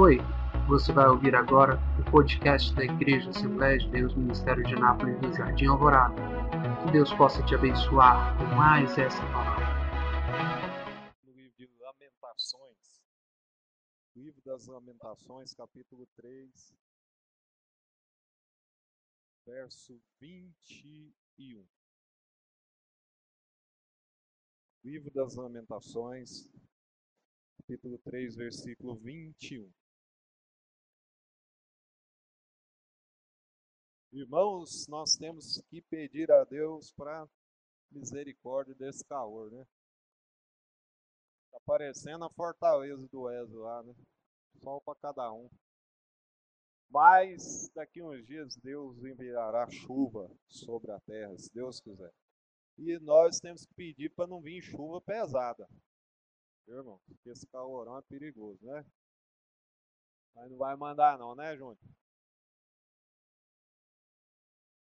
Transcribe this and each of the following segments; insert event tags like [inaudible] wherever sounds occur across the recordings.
Oi, você vai ouvir agora o podcast da Igreja Assembleia de Deus Ministério de Nápoles do Jardim Alvorada. Que Deus possa te abençoar com mais essa palavra. No livro de Lamentações, livro das Lamentações, capítulo 3, verso 21. Livro das Lamentações, capítulo 3, versículo 21. Irmãos, nós temos que pedir a Deus para misericórdia desse calor, né? Tá parecendo a fortaleza do Wesley lá, né? Sol para cada um. Mas daqui uns dias Deus enviará chuva sobre a terra, se Deus quiser. E nós temos que pedir para não vir chuva pesada. Irmão? Porque esse calorão é perigoso, né? Mas não vai mandar não, né, Júnior?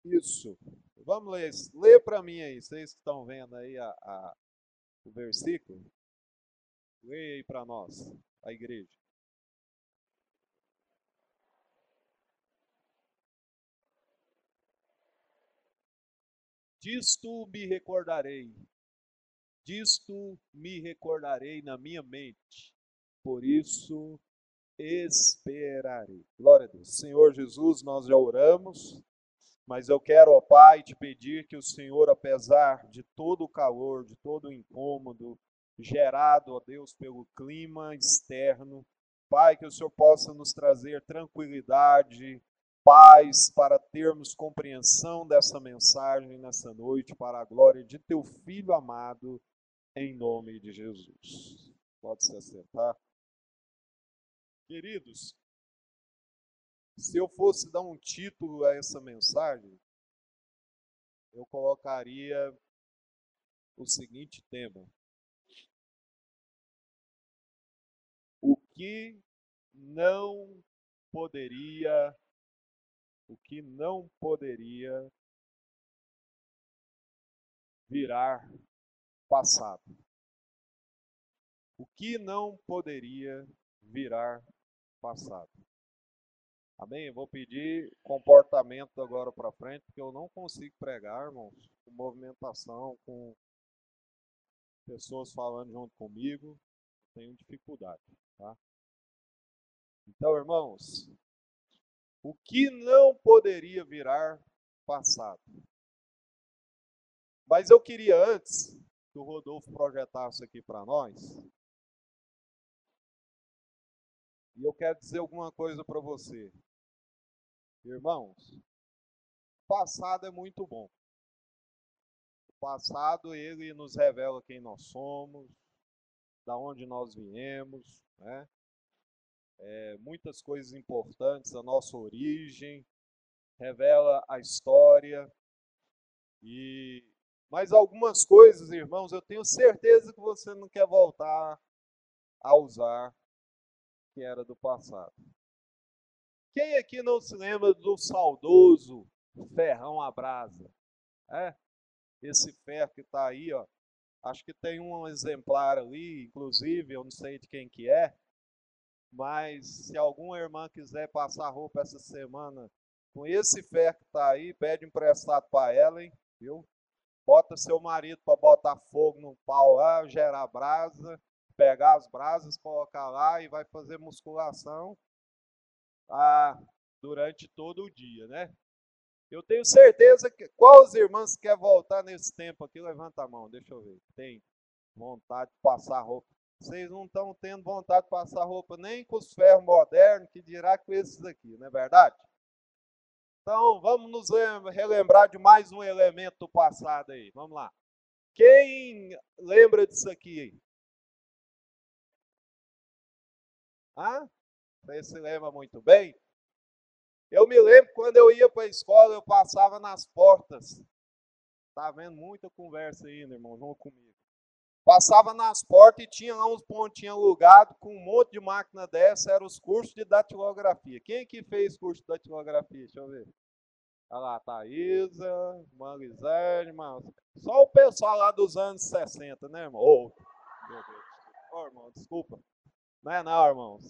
Isso. Vamos ler. Lê para mim aí, vocês que estão vendo aí a, a, o versículo. Lê aí para nós, a igreja. Disto me recordarei, disto me recordarei na minha mente, por isso esperarei. Glória a Deus. Senhor Jesus, nós já oramos, mas eu quero, ó Pai, te pedir que o Senhor, apesar de todo o calor, de todo o incômodo gerado, ó Deus, pelo clima externo, Pai, que o Senhor possa nos trazer tranquilidade, paz, para termos compreensão dessa mensagem nessa noite, para a glória de teu Filho amado, em nome de Jesus. Pode se acertar. Queridos, se eu fosse dar um título a essa mensagem, eu colocaria o seguinte tema: O que não poderia, o que não poderia virar passado. O que não poderia virar passado. Amém? Eu vou pedir comportamento agora para frente, porque eu não consigo pregar, irmãos, com movimentação, com pessoas falando junto comigo. Tenho dificuldade, tá? Então, irmãos, o que não poderia virar passado? Mas eu queria antes que o Rodolfo projetasse aqui para nós e eu quero dizer alguma coisa para você. Irmãos, o passado é muito bom. O passado ele nos revela quem nós somos, da onde nós viemos, né? É, muitas coisas importantes, a nossa origem, revela a história e mas algumas coisas, irmãos, eu tenho certeza que você não quer voltar a usar que era do passado. Quem aqui não se lembra do saudoso ferrão à brasa? É? Esse ferro que está aí, ó. Acho que tem um exemplar ali, inclusive, eu não sei de quem que é. Mas se alguma irmã quiser passar roupa essa semana com esse ferro que está aí, pede emprestado para ela, hein? Viu? Bota seu marido para botar fogo no pau lá, gerar brasa, pegar as brasas, colocar lá e vai fazer musculação ah, durante todo o dia, né? Eu tenho certeza que. Qual os irmãos quer voltar nesse tempo aqui? Levanta a mão, deixa eu ver. Tem vontade de passar roupa. Vocês não estão tendo vontade de passar roupa nem com os ferros modernos, que dirá com esses aqui, não é verdade? Então, vamos nos relembrar de mais um elemento do passado aí. Vamos lá. Quem lembra disso aqui? Ah? Você se lembra muito bem? Eu me lembro quando eu ia para a escola, eu passava nas portas. Tá vendo muita conversa aí, irmão? Vamos comigo. Passava nas portas e tinha lá uns pontinhos alugados com um monte de máquina dessa, eram os cursos de datilografia. Quem que fez curso de datilografia? Deixa eu ver. Olha lá, Thaisa, Manguizane, irmão. Só o pessoal lá dos anos 60, né, irmão? Oh, meu Deus. Oh, irmão, desculpa. Não é não, irmãos.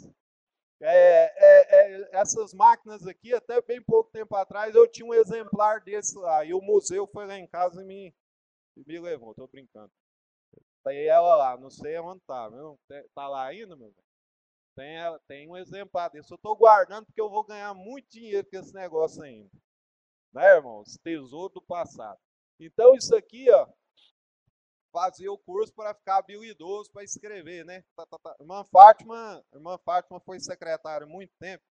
É, é, é, essas máquinas aqui, até bem pouco tempo atrás, eu tinha um exemplar desse lá. E o museu foi lá em casa e me, me levou. Estou brincando. Tem ela lá, não sei onde está. Está lá ainda, meu? Tem, tem um exemplar desse. Eu estou guardando porque eu vou ganhar muito dinheiro com esse negócio ainda. Né, irmãos? Tesouro do passado. Então, isso aqui, ó, fazia o curso para ficar habilidoso para escrever, né? Tá, tá, tá. Irmã Fátima, irmã Fátima foi secretária há muito tempo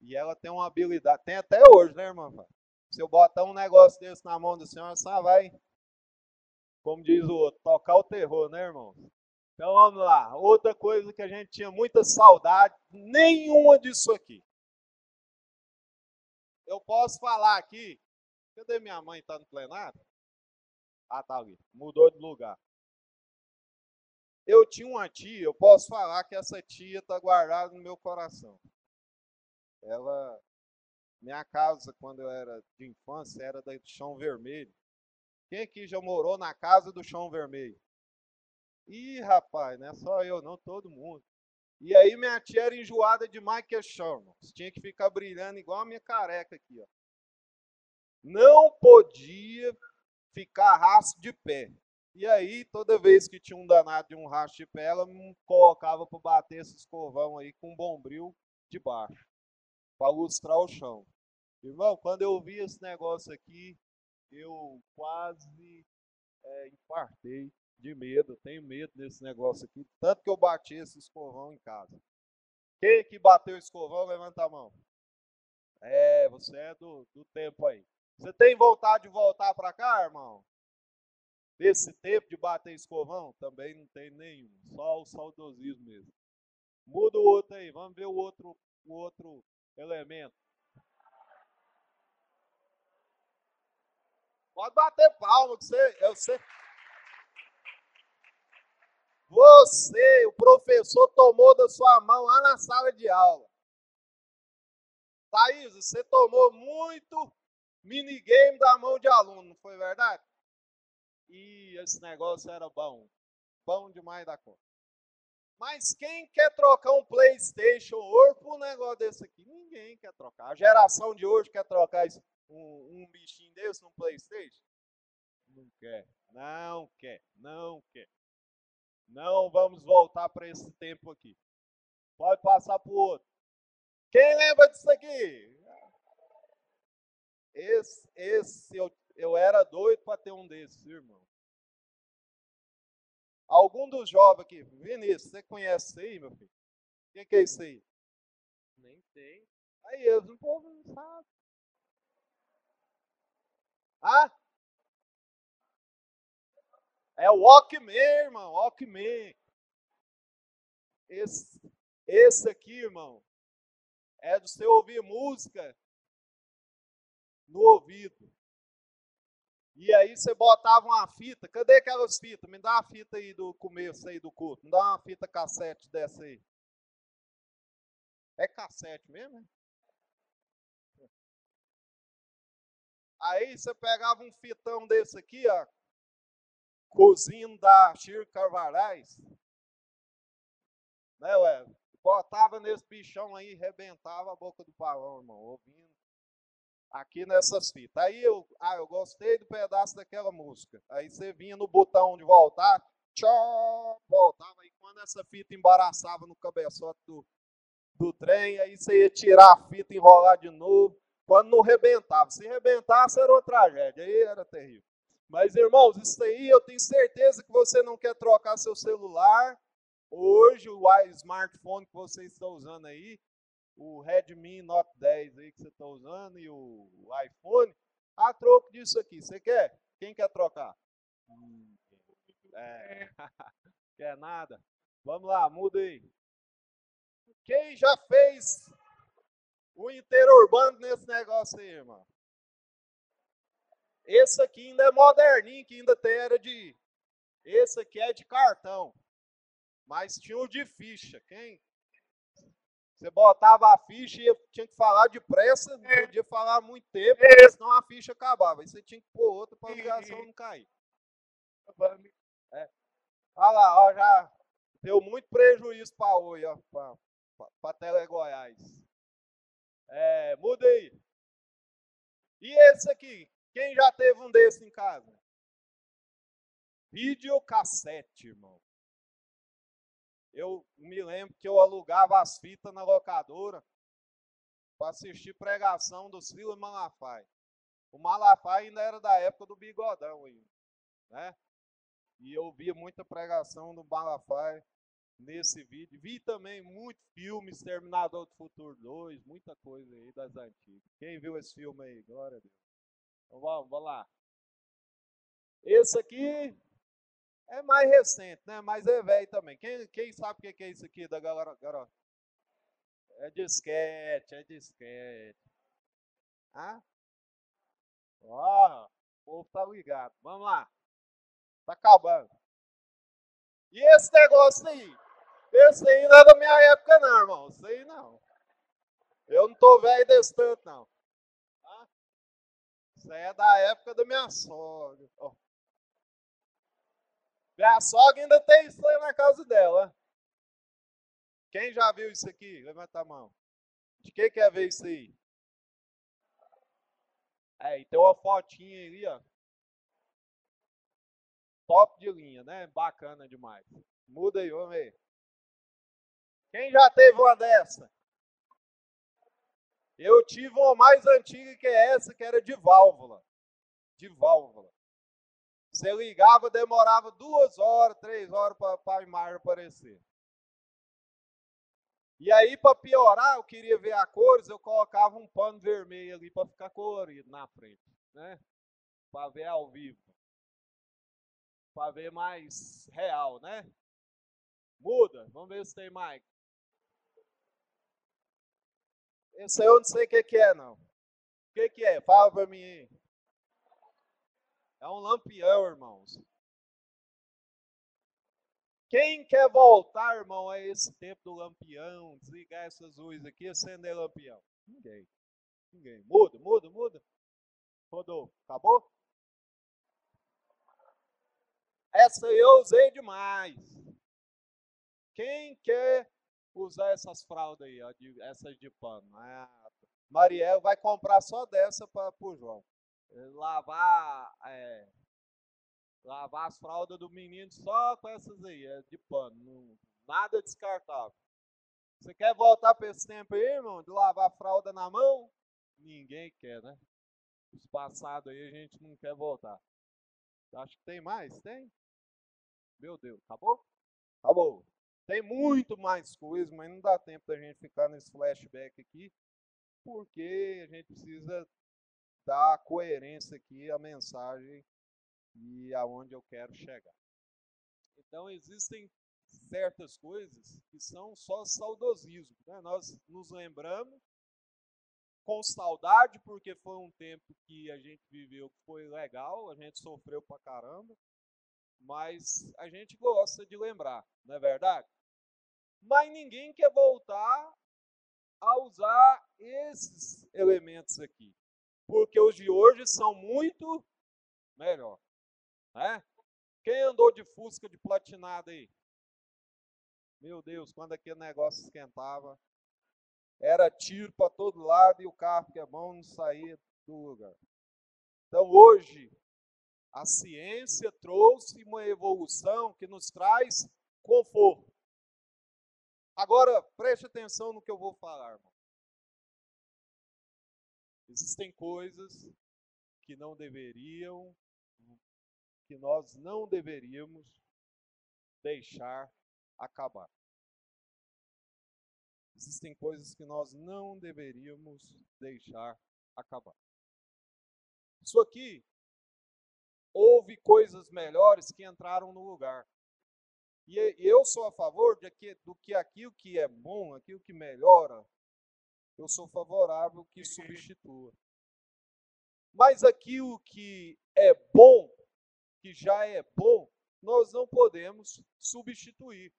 e ela tem uma habilidade, tem até hoje, né, irmã Fátima? Se eu botar um negócio desse na mão da senhora, só vai, como diz o outro, tocar o terror, né, irmão? Então vamos lá. Outra coisa que a gente tinha muita saudade, nenhuma disso aqui. Eu posso falar aqui. Cadê minha mãe? Está no plenário? Ah, tá ali. Mudou de lugar. Eu tinha uma tia, eu posso falar que essa tia está guardada no meu coração. Ela, minha casa, quando eu era de infância, era do chão vermelho. Quem aqui já morou na casa do chão vermelho? Ih, rapaz, não é só eu, não, todo mundo. E aí minha tia era enjoada demais que irmão. Tinha que ficar brilhando igual a minha careca aqui, ó. Não podia ficar rastro de pé. E aí, toda vez que tinha um danado de um rastro de pé, ela me colocava para bater esse escovão aí com um bombril de baixo, para lustrar o chão. Irmão, quando eu vi esse negócio aqui, eu quase é, infartei de medo, tenho medo desse negócio aqui, tanto que eu bati esse escovão em casa. Quem que bateu o escovão, levanta a mão. É, você é do, do tempo aí. Você tem vontade de voltar para cá, irmão? Desse tempo de bater escovão? Também não tem nenhum. Só o saudosismo mesmo. Muda o outro aí. Vamos ver o outro, o outro elemento. Pode bater palma, que você, eu sei. Você, o professor, tomou da sua mão lá na sala de aula. Thaís, você tomou muito minigame da mão de aluno, não foi verdade? E esse negócio era bom. Bom demais da conta. Mas quem quer trocar um PlayStation hoje por um negócio desse aqui? Ninguém quer trocar. A geração de hoje quer trocar um, um bichinho desse num PlayStation? Não quer, não quer, não quer. Não vamos voltar para esse tempo aqui. Pode passar para o outro. Quem lembra disso aqui? Esse, esse eu, eu era doido para ter um desses, irmão. Algum dos jovens aqui, Vinícius, você conhece isso aí, meu filho? O que, que é isso aí? Nem sei. Aí, eles, o povo não sabe. Ah? É o Walkman, irmão, Walkman. Esse, esse aqui, irmão, é do você ouvir música no ouvido. E aí você botava uma fita. Cadê aquelas fitas? Me dá uma fita aí do começo aí do culto. Me dá uma fita cassete dessa aí. É cassete mesmo? Né? Aí você pegava um fitão desse aqui, ó, cozinho da Chico Carvalhais, né, ué? Botava nesse bichão aí, rebentava a boca do pavão, irmão, ouvindo aqui nessas fitas. Aí eu, ah, eu gostei do pedaço daquela música. Aí você vinha no botão de voltar, tchau, voltava. E quando essa fita embaraçava no cabeçote do, do trem, aí você ia tirar a fita, enrolar de novo. Quando não rebentava. Se rebentasse, era uma tragédia. Aí era terrível. Mas, irmãos, isso aí eu tenho certeza que você não quer trocar seu celular. Hoje, o smartphone que você está usando aí, o Redmi Note 10 aí que você está usando e o iPhone, a troco disso aqui. Você quer? Quem quer trocar? É. [laughs] quer nada? Vamos lá, muda aí. Quem já fez o interurbano nesse negócio aí, irmão? Esse aqui ainda é moderninho, que ainda tem era de. Esse aqui é de cartão. Mas tinha o de ficha. Quem, você botava a ficha e tinha que falar depressa, não é. podia falar muito tempo, é. senão a ficha acabava. Aí você tinha que pôr outra para a ligação não cair. É. Olha lá, ó, já deu muito prejuízo para Oi, ó. para Tele Goiás. É, muda aí. E esse aqui? Quem já teve um desse em casa? Videocassete, irmão. Eu me lembro que eu alugava as fitas na locadora para assistir pregação do Silas Malafaia. O Malafaia ainda era da época do bigodão ainda, né? E eu via muita pregação do Malafaia nesse vídeo. Vi também muito filme, Exterminador do Futuro 2, muita coisa aí das antigas. Quem viu esse filme aí? Glória a Deus. Então vamos, vamos lá. Esse aqui é mais recente, né? Mas é velho também. Quem, quem sabe o que é isso aqui da galera? galera? É disquete, é disquete. Ah? Ó, o povo tá ligado. Vamos lá. Tá acabando. E esse negócio aí? Esse aí não é da minha época, não, irmão. Isso aí não. Eu não tô velho desse tanto, não. Tá? Isso aí é da época da minha sogra. Oh. Minha sogra ainda tem isso aí na casa dela. Quem já viu isso aqui? Levanta a mão. De que quer ver isso aí? É, e tem uma fotinha ali, ó. Top de linha, né? Bacana demais. Muda aí, vamos ver. Quem já teve uma dessa? Eu tive uma mais antiga que essa, que era de válvula. De válvula. Você ligava, demorava duas horas, três horas para a imagem aparecer. E aí, para piorar, eu queria ver a cores, eu colocava um pano vermelho ali para ficar colorido na frente, né? Para ver ao vivo. Para ver mais real, né? Muda. Vamos ver se tem mais. Esse aí eu não sei o que, que é, não. O que, que é? Fala para mim aí. É um lampião, irmãos. Quem quer voltar, irmão, a esse tempo do lampião, desligar essas luzes aqui, acender lampião? Ninguém. Ninguém. Muda, muda, muda. Rodou. Acabou? Essa eu usei demais. Quem quer usar essas fraldas aí, ó, de, essas de pano. Ah, Mariel vai comprar só dessa para o João. Lavar, lavar as fraldas do menino só com essas aí, é de pano, nada descartável. Você quer voltar para esse tempo aí, irmão, de lavar a fralda na mão? Ninguém quer, né? Os passados aí a gente não quer voltar. Acho que tem mais? Tem? Meu Deus, acabou? Acabou. Tem muito mais coisa, mas não dá tempo da gente ficar nesse flashback aqui, porque a gente precisa dar coerência aqui à mensagem e aonde eu quero chegar. Então existem certas coisas que são só saudosismo. Né? Nós nos lembramos com saudade, porque foi um tempo que a gente viveu que foi legal, a gente sofreu pra caramba, mas a gente gosta de lembrar, não é verdade? Mas ninguém quer voltar a usar esses elementos aqui, porque os de hoje são muito melhor, né? Quem andou de Fusca de platinada aí? Meu Deus, quando aquele negócio esquentava, era tiro para todo lado e o carro que é bom não saía do lugar. Então hoje a ciência trouxe uma evolução que nos traz conforto. Agora, preste atenção no que eu vou falar, irmão. Existem coisas que não deveriam, que nós não deveríamos deixar acabar. Existem coisas que nós não deveríamos deixar acabar. Isso aqui houve coisas melhores que entraram no lugar. E eu sou a favor de que, do que aquilo que é bom, aquilo que melhora, eu sou favorável que substitua. Mas aquilo que é bom, que já é bom, nós não podemos substituir.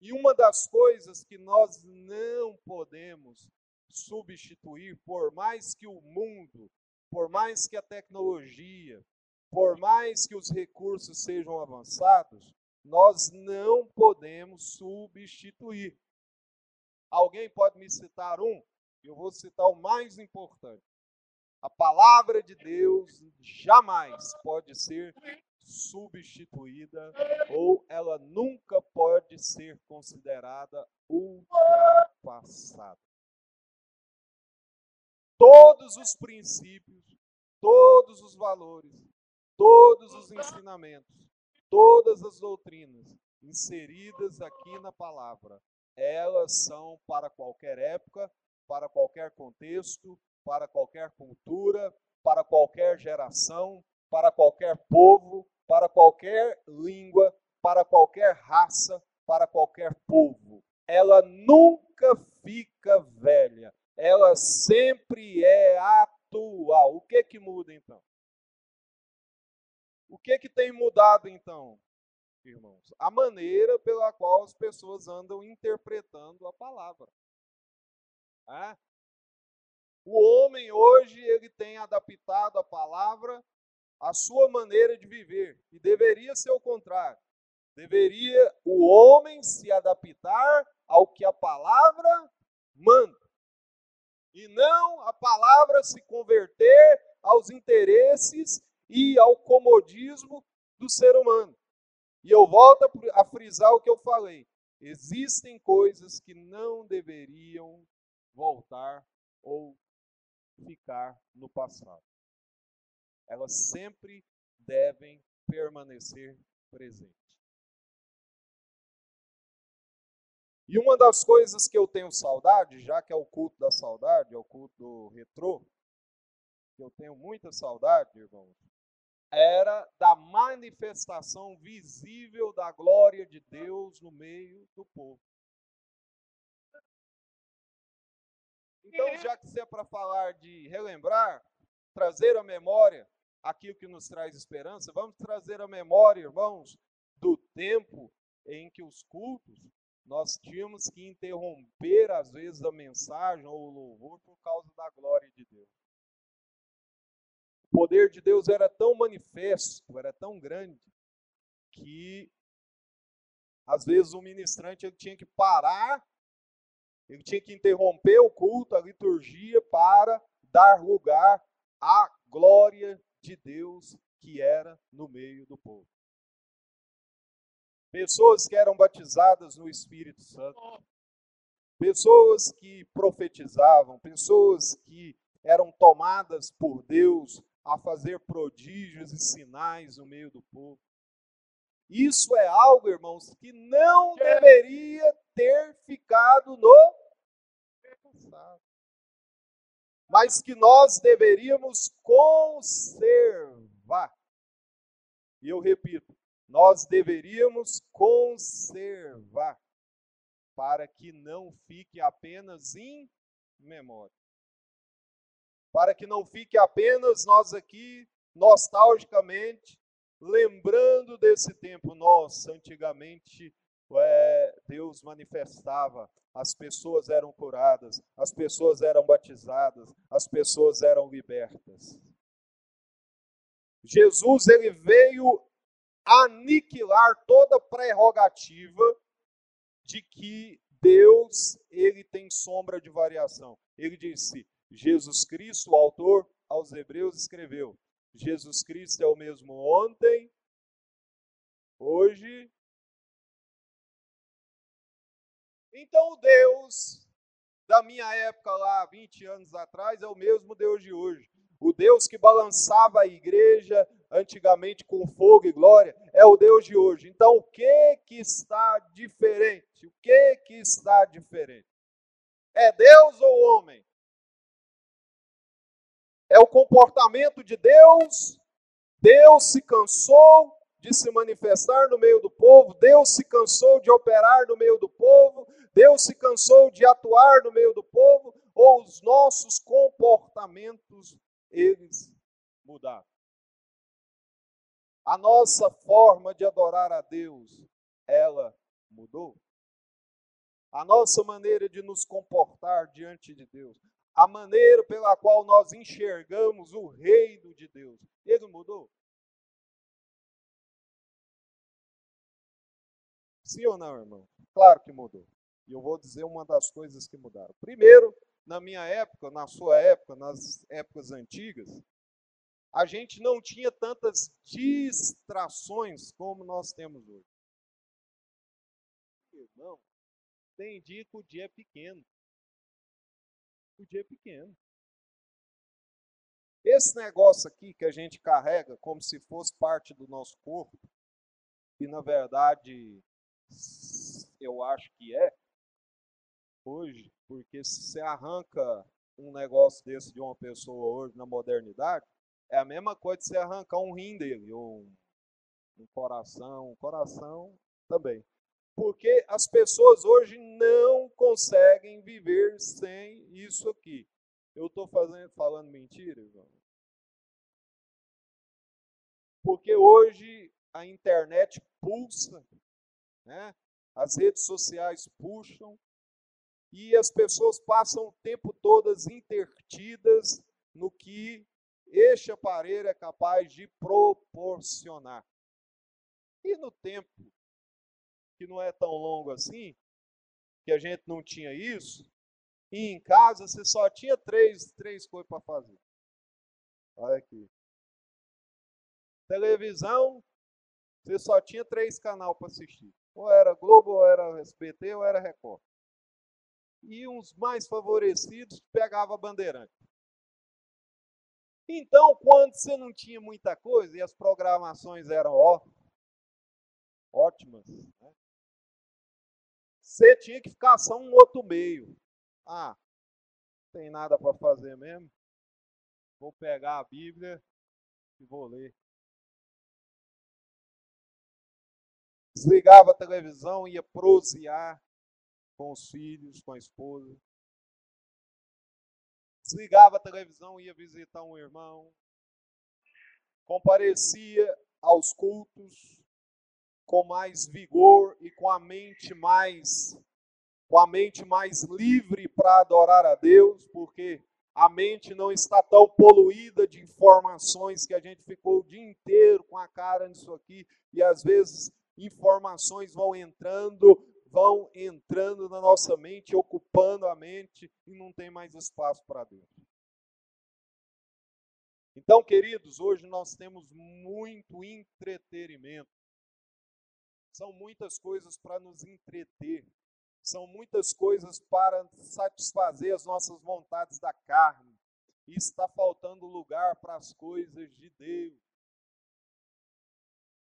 E uma das coisas que nós não podemos substituir, por mais que o mundo por mais que a tecnologia, por mais que os recursos sejam avançados, nós não podemos substituir. Alguém pode me citar um? Eu vou citar o mais importante. A palavra de Deus jamais pode ser substituída ou ela nunca pode ser considerada ultrapassada. Todos os princípios, todos os valores, todos os ensinamentos, todas as doutrinas inseridas aqui na palavra, elas são para qualquer época, para qualquer contexto, para qualquer cultura, para qualquer geração, para qualquer povo, para qualquer língua, para qualquer raça, para qualquer povo. Ela nunca fica velha, ela sempre é atual. O que que muda então? O que que tem mudado então, irmãos? A maneira pela qual as pessoas andam interpretando a palavra. É? O homem hoje ele tem adaptado a palavra à sua maneira de viver e deveria ser o contrário. Deveria o homem se adaptar ao que a palavra manda e não a palavra se converter aos interesses e ao comodismo do ser humano. E eu volto a frisar o que eu falei. Existem coisas que não deveriam voltar ou ficar no passado. Elas sempre devem permanecer presentes. E uma das coisas que eu tenho saudade, já que é o culto da saudade, é o culto do retrô, que eu tenho muita saudade, irmãos, era da manifestação visível da glória de Deus no meio do povo. Então, já que se é para falar de relembrar, trazer à memória aquilo que nos traz esperança, vamos trazer à memória, irmãos, do tempo em que os cultos nós tínhamos que interromper, às vezes, a mensagem ou o louvor por causa da glória de Deus. O poder de Deus era tão manifesto, era tão grande, que às vezes o ministrante ele tinha que parar ele tinha que interromper o culto, a liturgia, para dar lugar à glória de Deus que era no meio do povo. Pessoas que eram batizadas no Espírito Santo, pessoas que profetizavam, pessoas que eram tomadas por Deus a fazer prodígios e sinais no meio do povo. Isso é algo, irmãos, que não deveria ter ficado no passado. Mas que nós deveríamos conservar. E eu repito, nós deveríamos conservar para que não fique apenas em memória. Para que não fique apenas nós aqui nostalgicamente lembrando desse tempo. Nossa, antigamente é, Deus manifestava, as pessoas eram curadas, as pessoas eram batizadas, as pessoas eram libertas. Jesus ele veio aniquilar toda prerrogativa de que Deus ele tem sombra de variação. Ele disse: Jesus Cristo, o autor aos Hebreus escreveu: Jesus Cristo é o mesmo ontem, hoje. Então, o Deus da minha época lá, 20 anos atrás, é o mesmo Deus de hoje. O Deus que balançava a igreja antigamente com fogo e glória é o Deus de hoje. Então, o que que está diferente? O que que está diferente? É Deus ou homem? É o comportamento de Deus. Deus se cansou de se manifestar no meio do povo, Deus se cansou de operar no meio do povo, Deus se cansou de atuar no meio do povo, ou os nossos comportamentos eles mudaram. A nossa forma de adorar a Deus, ela mudou. A nossa maneira de nos comportar diante de Deus, a maneira pela qual nós enxergamos o reino de Deus. Ele mudou. Sim ou não, irmão? Claro que mudou. E eu vou dizer uma das coisas que mudaram. Primeiro, na minha época, na sua época, nas épocas antigas, a gente não tinha tantas distrações como nós temos hoje. Irmão, tem dia que o dia é pequeno. O dia é pequeno. Esse negócio aqui que a gente carrega como se fosse parte do nosso corpo, e na verdade eu acho que é, hoje, porque se você arranca um negócio desse de uma pessoa hoje na modernidade, é a mesma coisa de você arrancar um rim dele, um, um coração, um coração também. Porque as pessoas hoje não conseguem viver sem isso aqui. Eu estou falando mentira, irmão? Porque hoje a internet pulsa, né? as redes sociais puxam, e as pessoas passam o tempo todas intertidas no que este aparelho é capaz de proporcionar. E no tempo, que não é tão longo assim, que a gente não tinha isso, e em casa você só tinha três, três coisas para fazer. Olha aqui. Televisão, você só tinha três canais para assistir. Ou era Globo, ou era SBT, ou era Record e uns mais favorecidos pegava bandeirante. Então, quando você não tinha muita coisa e as programações eram ó, ótimas, né? Você tinha que ficar só um outro meio. Ah, não tem nada para fazer mesmo. Vou pegar a Bíblia e vou ler. Desligava a televisão, ia prosear com os filhos, com a esposa. Desligava a televisão, ia visitar um irmão. Comparecia aos cultos com mais vigor e com a mente mais com a mente mais livre para adorar a Deus, porque a mente não está tão poluída de informações que a gente ficou o dia inteiro com a cara nisso aqui e às vezes informações vão entrando vão entrando na nossa mente, ocupando a mente e não tem mais espaço para Deus. Então, queridos, hoje nós temos muito entretenimento. São muitas coisas para nos entreter. São muitas coisas para satisfazer as nossas vontades da carne. E está faltando lugar para as coisas de Deus.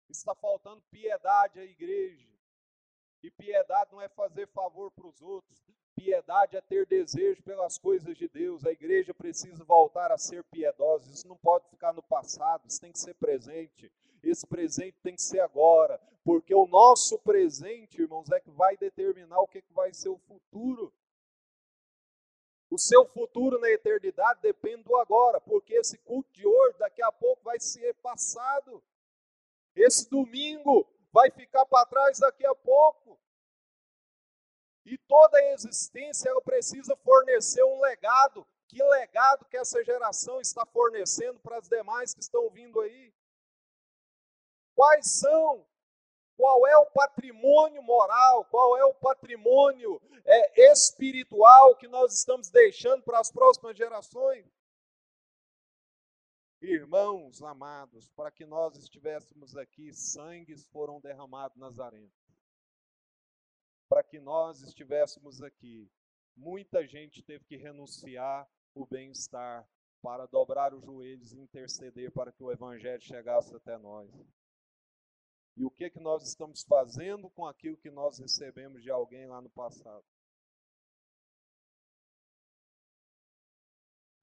Está faltando piedade à igreja. E piedade não é fazer favor para os outros. Piedade é ter desejo pelas coisas de Deus. A igreja precisa voltar a ser piedosa. Isso não pode ficar no passado, isso tem que ser presente. Esse presente tem que ser agora, porque o nosso presente, irmãos, é que vai determinar o que, vai ser o futuro. O seu futuro na eternidade depende do agora, porque esse culto de hoje, daqui a pouco, vai ser passado. Esse domingo vai ficar para trás daqui a pouco. E toda a existência ela precisa fornecer um legado. Que legado que essa geração está fornecendo para as demais que estão vindo aí? Quais são? Qual é o patrimônio moral? Qual é o patrimônio é, espiritual que nós estamos deixando para as próximas gerações? Irmãos amados, para que nós estivéssemos aqui, sangues foram derramados nas arenas. Para que nós estivéssemos aqui, muita gente teve que renunciar o bem-estar para dobrar os joelhos e interceder para que o evangelho chegasse até nós. E o que que nós estamos fazendo com aquilo que nós recebemos de alguém lá no passado?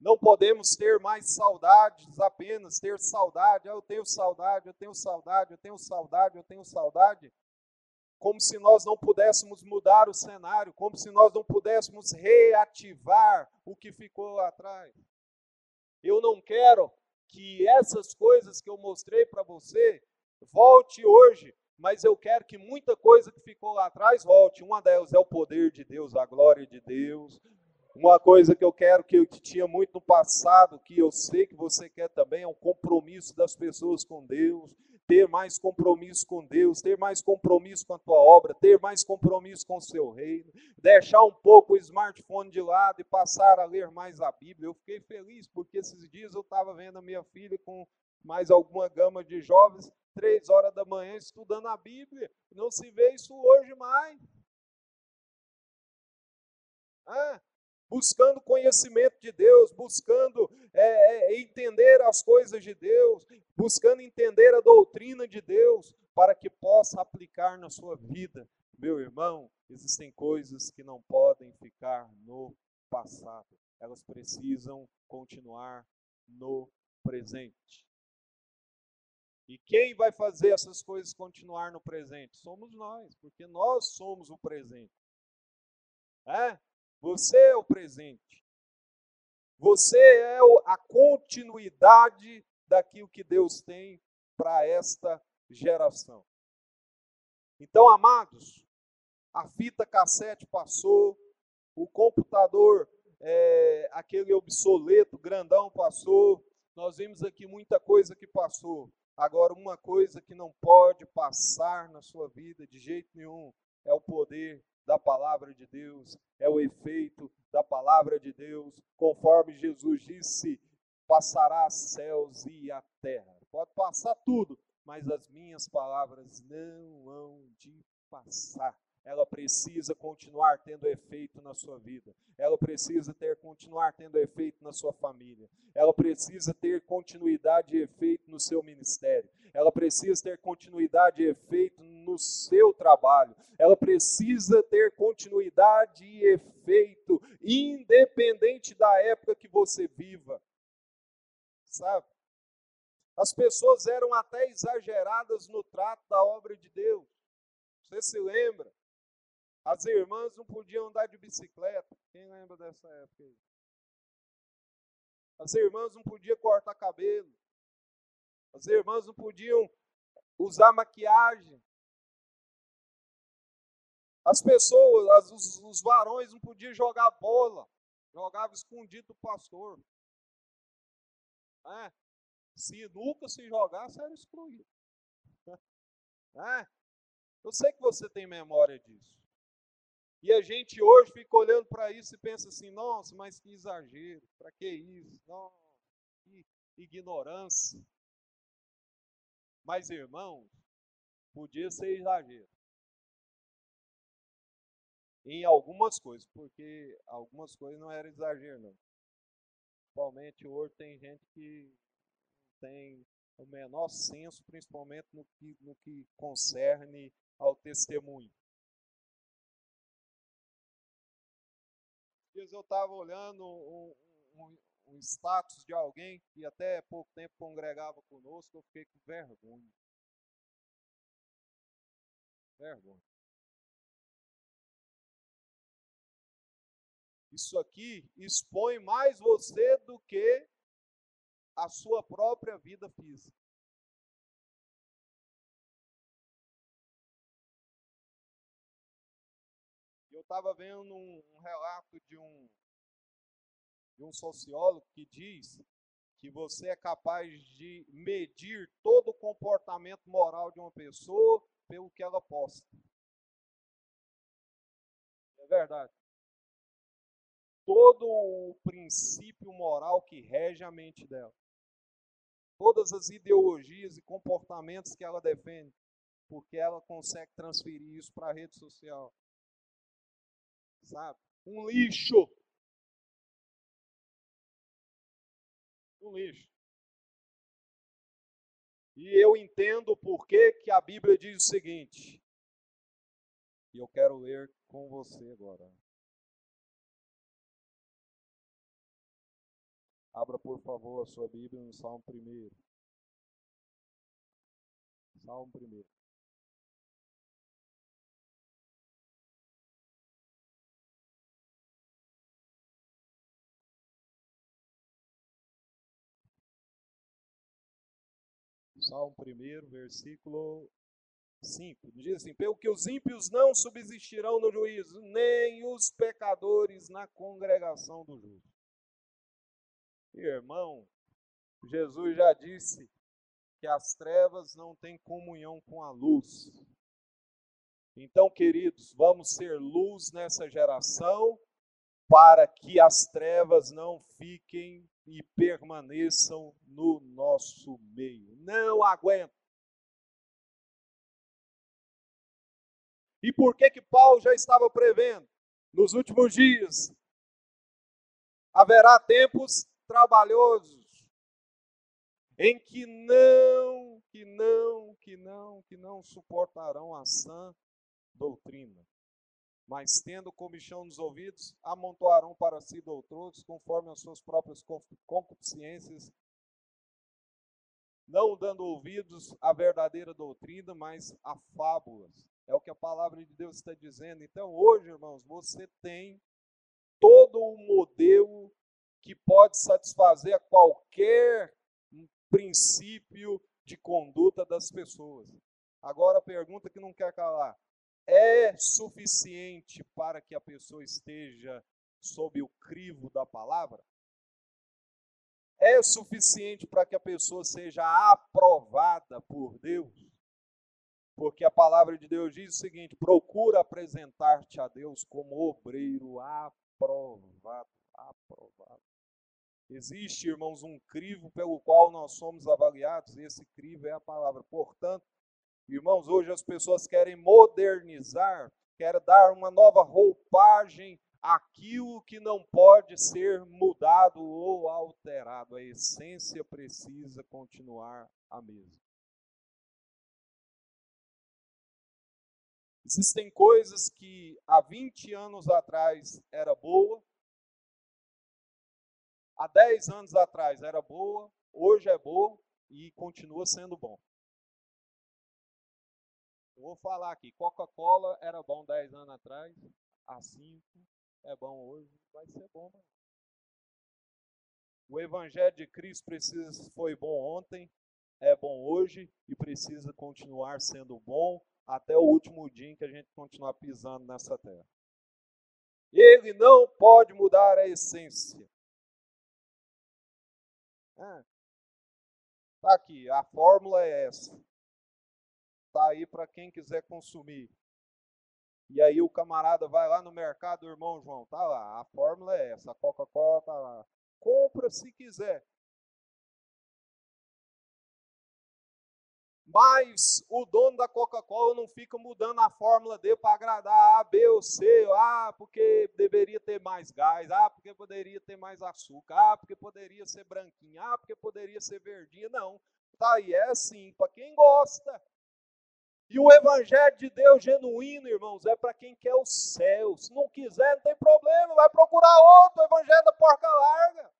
Não podemos ter mais saudades, apenas ter saudade. Ah, eu tenho saudade, eu tenho saudade, eu tenho saudade, eu tenho saudade. Como se nós não pudéssemos mudar o cenário, como se nós não pudéssemos reativar o que ficou lá atrás. Eu não quero que essas coisas que eu mostrei para você volte hoje, mas eu quero que muita coisa que ficou lá atrás volte. Uma delas é o poder de Deus, a glória de Deus, uma coisa que eu quero, que eu tinha muito no passado, que eu sei que você quer também, é um compromisso das pessoas com Deus, ter mais compromisso com Deus, ter mais compromisso com a tua obra, ter mais compromisso com o seu reino, deixar um pouco o smartphone de lado e passar a ler mais a Bíblia. Eu fiquei feliz porque esses dias eu estava vendo a minha filha com mais alguma gama de jovens, três horas da manhã, estudando a Bíblia. Não se vê isso hoje mais. Ah, buscando conhecimento de Deus, buscando é, é, entender as coisas de Deus, buscando entender a doutrina de Deus, para que possa aplicar na sua vida. Meu irmão, existem coisas que não podem ficar no passado, elas precisam continuar no presente. E quem vai fazer essas coisas continuar no presente? Somos nós, porque nós somos o presente. É? Você é o presente. Você é a continuidade daquilo que Deus tem para esta geração. Então, amados, a fita cassete passou, o computador, é, aquele obsoleto, grandão, passou. Nós vimos aqui muita coisa que passou. Agora, uma coisa que não pode passar na sua vida de jeito nenhum é o poder da palavra de Deus, é o efeito da palavra de Deus, conforme Jesus disse: passará céus e a terra. Pode passar tudo, mas as minhas palavras não hão de passar. Ela precisa continuar tendo efeito na sua vida. Ela precisa ter continuar tendo efeito na sua família. Ela precisa ter continuidade e efeito no seu ministério ela precisa ter continuidade e efeito no seu trabalho, ela precisa ter continuidade e efeito, independente da época que você viva. Sabe? As pessoas eram até exageradas no trato da obra de Deus. Você se lembra? As irmãs não podiam andar de bicicleta. Quem lembra dessa época aí? As irmãs não podiam cortar cabelo. As irmãs não podiam usar maquiagem. As pessoas, as, os, os varões não podiam jogar bola. Jogava escondido do pastor. É. Se nunca se jogasse, era excluído. [laughs] É. Eu sei que você tem memória disso. E a gente hoje fica olhando para isso e pensa assim: nossa, mas que exagero, para que isso? Nossa, que ignorância. Mas, irmãos, podia ser exagero. Em algumas coisas, porque algumas coisas não eram exagero, não. Principalmente hoje tem gente que tem o menor senso, principalmente no que, no que concerne ao testemunho. Dias eu estava olhando um, um, um status de alguém que até pouco tempo congregava conosco, eu fiquei com vergonha. Vergonha. Isso aqui expõe mais você do que a sua própria vida física. Estava vendo um, um relato de um de um sociólogo que diz que você é capaz de medir todo o comportamento moral de uma pessoa pelo que ela posta. É verdade. Todo o princípio moral que rege a mente dela. Todas as ideologias e comportamentos que ela defende, porque ela consegue transferir isso para a rede social. Sabe? Um lixo no lixo. E eu entendo por que, que a Bíblia diz o seguinte. E eu quero ler com você agora. Abra, por favor, a sua Bíblia no Salmo 1. Salmo 1. Salmo 1, versículo 5. Diz assim: Pelo que os ímpios não subsistirão no juízo, nem os pecadores na congregação do justo. Irmão, Jesus já disse que as trevas não têm comunhão com a luz. Então, queridos, vamos ser luz nessa geração para que as trevas não fiquem e permaneçam no nosso meio. Não aguento. E por que que Paulo já estava prevendo? Nos últimos dias haverá tempos trabalhosos em que não, que não, que não, que não suportarão a sã doutrina. Mas tendo comichão nos ouvidos, amontoarão para si doutores conforme as suas próprias concupiscências, não dando ouvidos à verdadeira doutrina, mas a fábulas. É o que a palavra de Deus está dizendo. Então, hoje, irmãos, você tem todo o modelo que pode satisfazer a qualquer princípio de conduta das pessoas. Agora a pergunta que não quer calar: é suficiente para que a pessoa esteja sob o crivo da palavra? É suficiente para que a pessoa seja aprovada por Deus? Porque a palavra de Deus diz o seguinte: procura apresentar-te a Deus como obreiro aprovado. Aprovado. Existe, irmãos, um crivo pelo qual nós somos avaliados, e esse crivo é a palavra. Portanto, irmãos, hoje as pessoas querem modernizar, querem dar uma nova roupagem àquilo que não pode ser mudado ou alterado. A essência precisa continuar a mesma. Existem coisas que há 20 anos atrás era boa, há 10 anos atrás era boa, hoje é boa e continua sendo bom. Vou falar aqui, Coca-Cola era bom 10 anos atrás, há 5 é bom hoje, vai ser bom. Mano. O evangelho de Cristo precisa foi bom ontem, é bom hoje e precisa continuar sendo bom até o último dia em que a gente continuar pisando nessa terra. Ele não pode mudar a essência. Ah, tá aqui, a fórmula é essa. Tá aí para quem quiser consumir. E aí o camarada vai lá no mercado, irmão João, tá lá, a fórmula é essa, a Coca-Cola tá lá. Compra se quiser. Mas o dono da Coca-Cola não fica mudando a fórmula dele para agradar A, B ou C. Ah, porque deveria ter mais gás. Ah, porque poderia ter mais açúcar. Ah, porque poderia ser branquinha. Ah, porque poderia ser verdinha. Não. Tá aí, é assim, para quem gosta. E o evangelho de Deus genuíno, irmãos, é para quem quer o céu. Se não quiser, não tem problema, vai procurar outro. Evangelho da porca larga.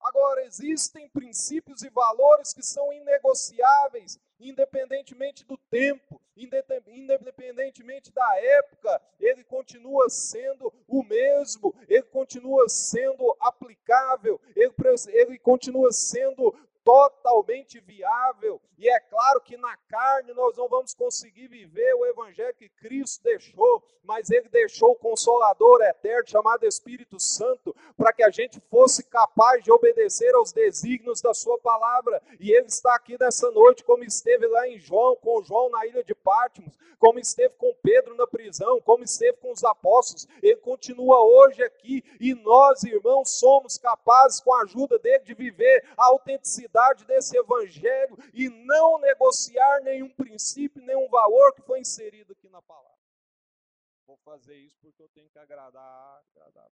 Agora, existem princípios e valores que são inegociáveis, independentemente do tempo, independentemente da época, ele continua sendo o mesmo, ele continua sendo aplicável, ele, ele continua sendo totalmente viável. E é claro que na carne nós não vamos conseguir viver o evangelho que Cristo deixou, mas ele deixou o consolador eterno chamado Espírito Santo para que a gente fosse capaz de obedecer aos desígnios da sua palavra. E ele está aqui nessa noite como esteve lá em João, com João na ilha de Patmos, como esteve com Pedro na prisão, como esteve com os apóstolos. Ele continua hoje aqui e nós, irmãos, somos capazes com a ajuda dele de viver a autenticidade desse evangelho e não negociar nenhum princípio, nenhum valor que foi inserido aqui na palavra. Vou fazer isso porque eu tenho que agradar, agradar.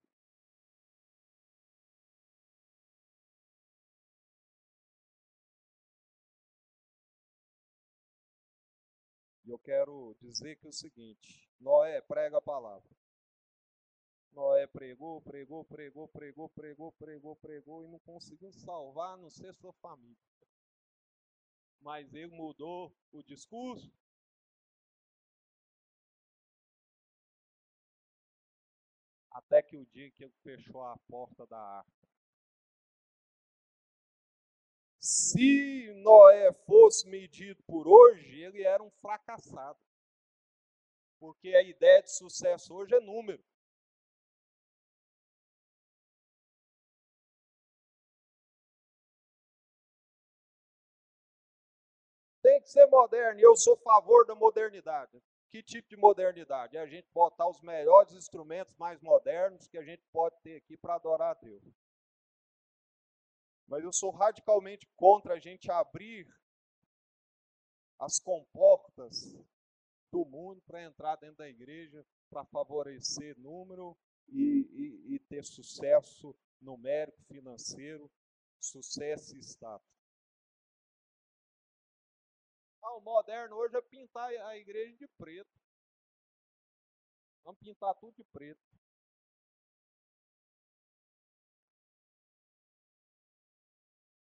E eu quero dizer que é o seguinte: Noé prega a palavra. Noé pregou, pregou, pregou, pregou, pregou, pregou, pregou e não conseguiu salvar a não ser sua família. Mas ele mudou o discurso. Até que o dia que ele fechou a porta da arca. Se Noé fosse medido por hoje, ele era um fracassado. Porque a ideia de sucesso hoje é número. Que ser moderno, eu sou a favor da modernidade. Que tipo de modernidade? É a gente botar os melhores instrumentos mais modernos que a gente pode ter aqui para adorar a Deus. Mas eu sou radicalmente contra a gente abrir as comportas do mundo para entrar dentro da igreja, para favorecer número e, e, e ter sucesso numérico, financeiro, sucesso e status. Ah, o moderno hoje é pintar a igreja de preto. Vamos pintar tudo de preto.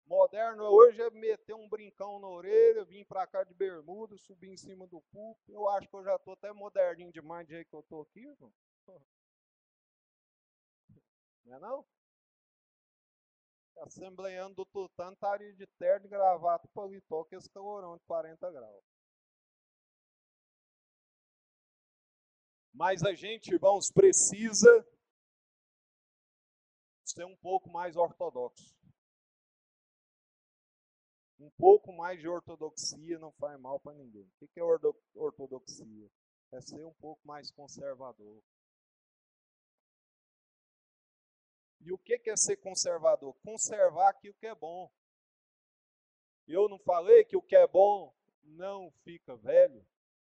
Moderno hoje é meter um brincão na orelha, vir para cá de bermuda, subir em cima do púlpito. Eu acho que eu já estou até moderninho demais do jeito que eu estou aqui, irmão. [laughs] Não é não? Assembleando do Tutano estaria de terno e gravata, paletó, com esse calorão de 40 graus. Mas a gente, irmãos, precisa ser um pouco mais ortodoxo. Um pouco mais de ortodoxia não faz mal para ninguém. O que é ortodoxia? É ser um pouco mais conservador. E o que é ser conservador? Conservar aquilo que é bom. Eu não falei que o que é bom não fica velho,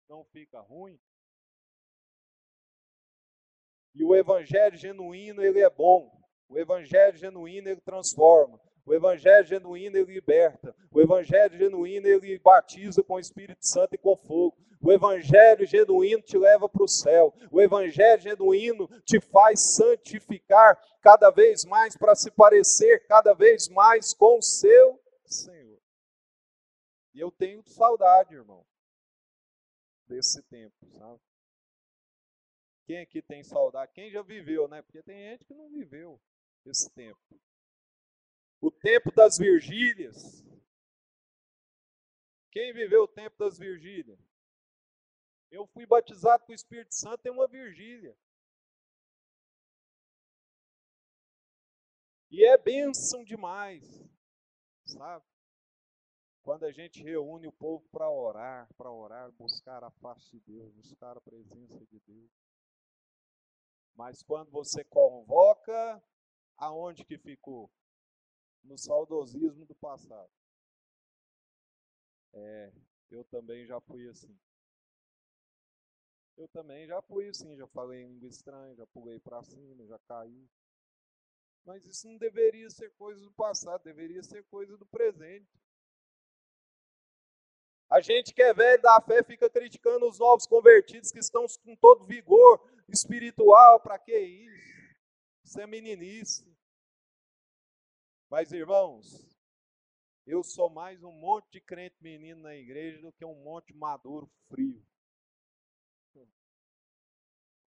não fica ruim. E o evangelho genuíno, ele é bom. O evangelho genuíno, ele transforma. O evangelho genuíno, ele liberta. O evangelho genuíno, ele batiza com o Espírito Santo e com fogo. O evangelho genuíno te leva para o céu. O evangelho genuíno te faz santificar cada vez mais para se parecer cada vez mais com o seu Senhor. E eu tenho saudade, irmão, desse tempo, sabe? Quem aqui tem saudade? Quem já viveu, né? Porque tem gente que não viveu esse tempo. O tempo das Virgílias. Quem viveu o tempo das Virgílias? Eu fui batizado com o Espírito Santo em uma Virgília. E é bênção demais, sabe? Quando a gente reúne o povo para orar, para orar, buscar a face de Deus, buscar a presença de Deus. Mas quando você convoca, aonde que ficou? No saudosismo do passado. É, eu também já fui assim. Eu também já fui assim, já falei em língua estranha, já pulei para cima, já caí. Mas isso não deveria ser coisa do passado, deveria ser coisa do presente. A gente que é velho da fé fica criticando os novos convertidos que estão com todo vigor espiritual. Para que isso? Isso é meninice. Mas, irmãos, eu sou mais um monte de crente menino na igreja do que um monte maduro frio.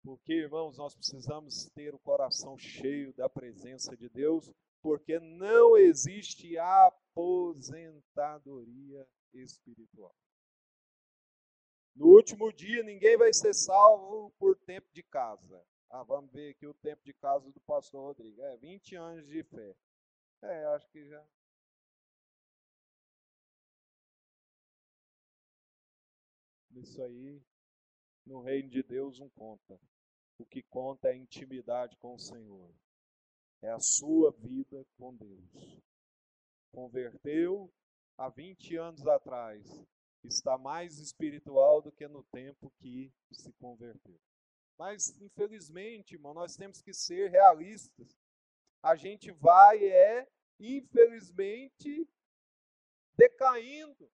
Porque, irmãos, nós precisamos ter o coração cheio da presença de Deus, porque não existe aposentadoria espiritual. No último dia, ninguém vai ser salvo por tempo de casa. Ah, vamos ver aqui o tempo de casa do pastor Rodrigo. É 20 anos de fé. É, acho que já. Isso aí, no reino de Deus, não conta. O que conta é a intimidade com o Senhor. É a sua vida com Deus. Converteu há 20 anos atrás. Está mais espiritual do que no tempo que se converteu. Mas, infelizmente, irmão, nós temos que ser realistas. A gente vai, é, infelizmente, decaindo.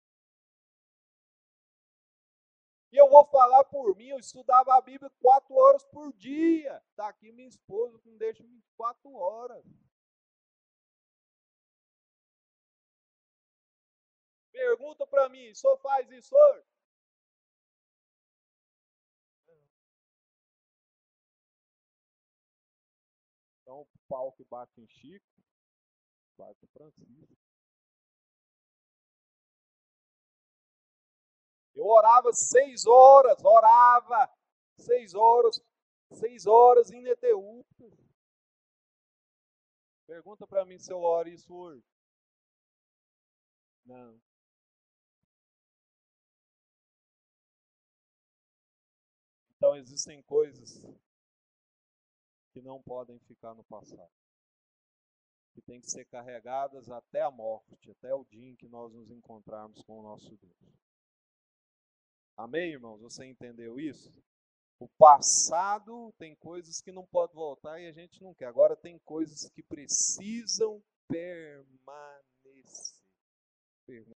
Eu vou falar por mim, eu estudava a Bíblia quatro horas por dia. Está aqui minha esposa que não deixa 24 horas. Pergunta para mim, só faz isso hoje? Então, o pau que bate em Chico, bate em Francisco. Eu orava seis horas, orava seis horas, seis horas ininterruptas. Pergunta para mim se eu oro isso hoje. Não. Então existem coisas que não podem ficar no passado, que têm que ser carregadas até a morte, até o dia em que nós nos encontrarmos com o nosso Deus. Amém, irmãos? Você entendeu isso? O passado tem coisas que não pode voltar e a gente não quer. Agora tem coisas que precisam permanecer.